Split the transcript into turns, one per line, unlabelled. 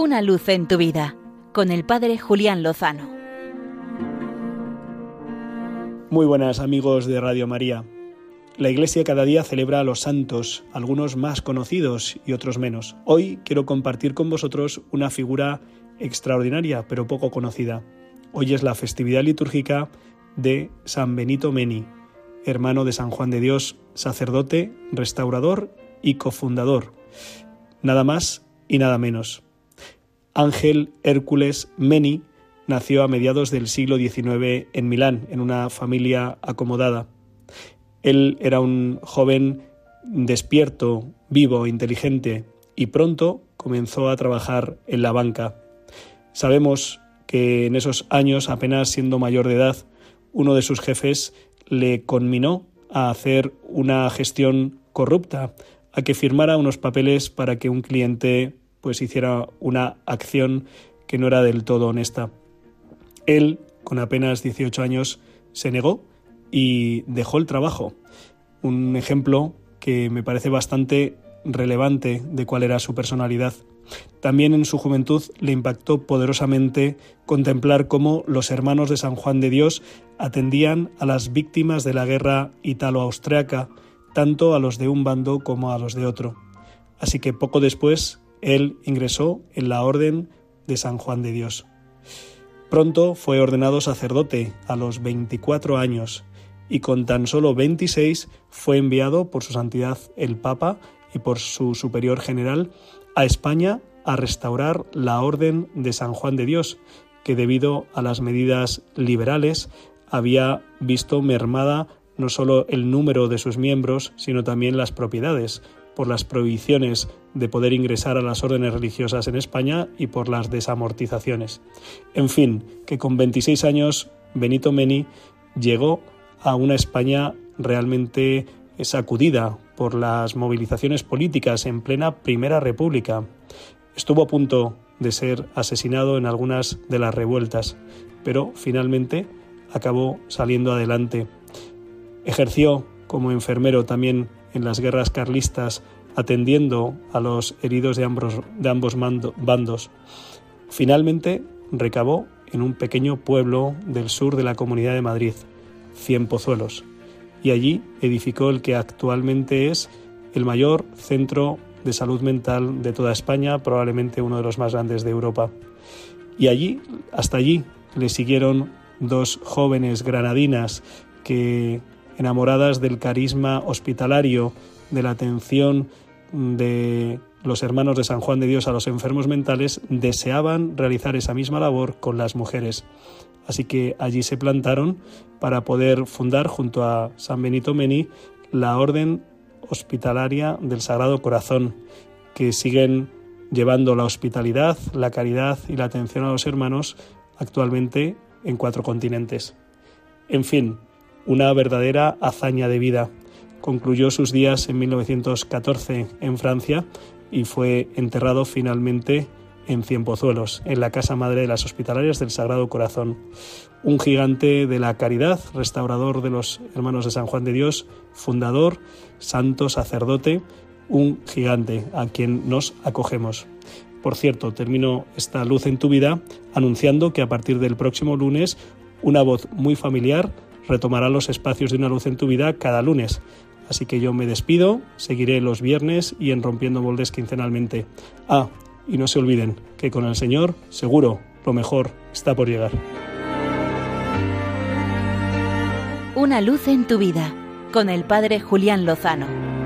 Una luz en tu vida con el Padre Julián Lozano.
Muy buenas amigos de Radio María. La Iglesia cada día celebra a los santos, algunos más conocidos y otros menos. Hoy quiero compartir con vosotros una figura extraordinaria pero poco conocida. Hoy es la festividad litúrgica de San Benito Meni, hermano de San Juan de Dios, sacerdote, restaurador y cofundador. Nada más y nada menos. Ángel Hércules Meni nació a mediados del siglo XIX en Milán, en una familia acomodada. Él era un joven despierto, vivo, inteligente, y pronto comenzó a trabajar en la banca. Sabemos que en esos años, apenas siendo mayor de edad, uno de sus jefes le conminó a hacer una gestión corrupta, a que firmara unos papeles para que un cliente pues hiciera una acción que no era del todo honesta. Él, con apenas 18 años, se negó y dejó el trabajo. Un ejemplo que me parece bastante relevante de cuál era su personalidad. También en su juventud le impactó poderosamente contemplar cómo los hermanos de San Juan de Dios atendían a las víctimas de la guerra italo-austriaca, tanto a los de un bando como a los de otro. Así que poco después él ingresó en la Orden de San Juan de Dios. Pronto fue ordenado sacerdote a los 24 años y con tan solo 26 fue enviado por su santidad el Papa y por su superior general a España a restaurar la Orden de San Juan de Dios, que debido a las medidas liberales había visto mermada no solo el número de sus miembros, sino también las propiedades, por las prohibiciones de poder ingresar a las órdenes religiosas en España y por las desamortizaciones. En fin, que con 26 años Benito Meni llegó a una España realmente sacudida por las movilizaciones políticas en plena Primera República. Estuvo a punto de ser asesinado en algunas de las revueltas, pero finalmente acabó saliendo adelante. Ejerció como enfermero también en las guerras carlistas, atendiendo a los heridos de ambos, de ambos bandos. Finalmente recabó en un pequeño pueblo del sur de la Comunidad de Madrid, Cienpozuelos, y allí edificó el que actualmente es el mayor centro de salud mental de toda España, probablemente uno de los más grandes de Europa. Y allí, hasta allí, le siguieron dos jóvenes granadinas que, enamoradas del carisma hospitalario, de la atención de los hermanos de San Juan de Dios a los enfermos mentales, deseaban realizar esa misma labor con las mujeres. Así que allí se plantaron para poder fundar junto a San Benito Meni la Orden Hospitalaria del Sagrado Corazón, que siguen llevando la hospitalidad, la caridad y la atención a los hermanos actualmente en cuatro continentes. En fin, una verdadera hazaña de vida. Concluyó sus días en 1914 en Francia y fue enterrado finalmente en Cienpozuelos, en la Casa Madre de las Hospitalarias del Sagrado Corazón. Un gigante de la caridad, restaurador de los hermanos de San Juan de Dios, fundador, santo, sacerdote, un gigante a quien nos acogemos. Por cierto, termino esta luz en tu vida anunciando que a partir del próximo lunes una voz muy familiar retomará los espacios de una luz en tu vida cada lunes. Así que yo me despido, seguiré los viernes y en Rompiendo Moldes quincenalmente. Ah, y no se olviden que con el Señor, seguro, lo mejor está por llegar.
Una luz en tu vida, con el Padre Julián Lozano.